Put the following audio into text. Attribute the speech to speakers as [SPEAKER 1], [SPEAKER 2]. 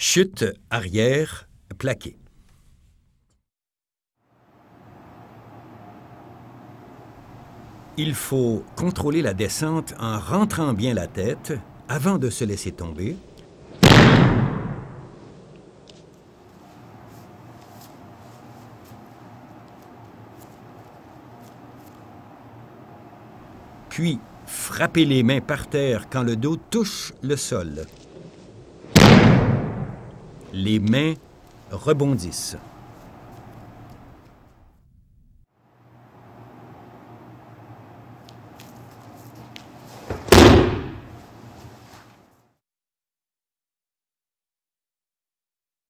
[SPEAKER 1] Chute arrière plaquée. Il faut contrôler la descente en rentrant bien la tête avant de se laisser tomber. Puis, frapper les mains par terre quand le dos touche le sol. Les mains rebondissent.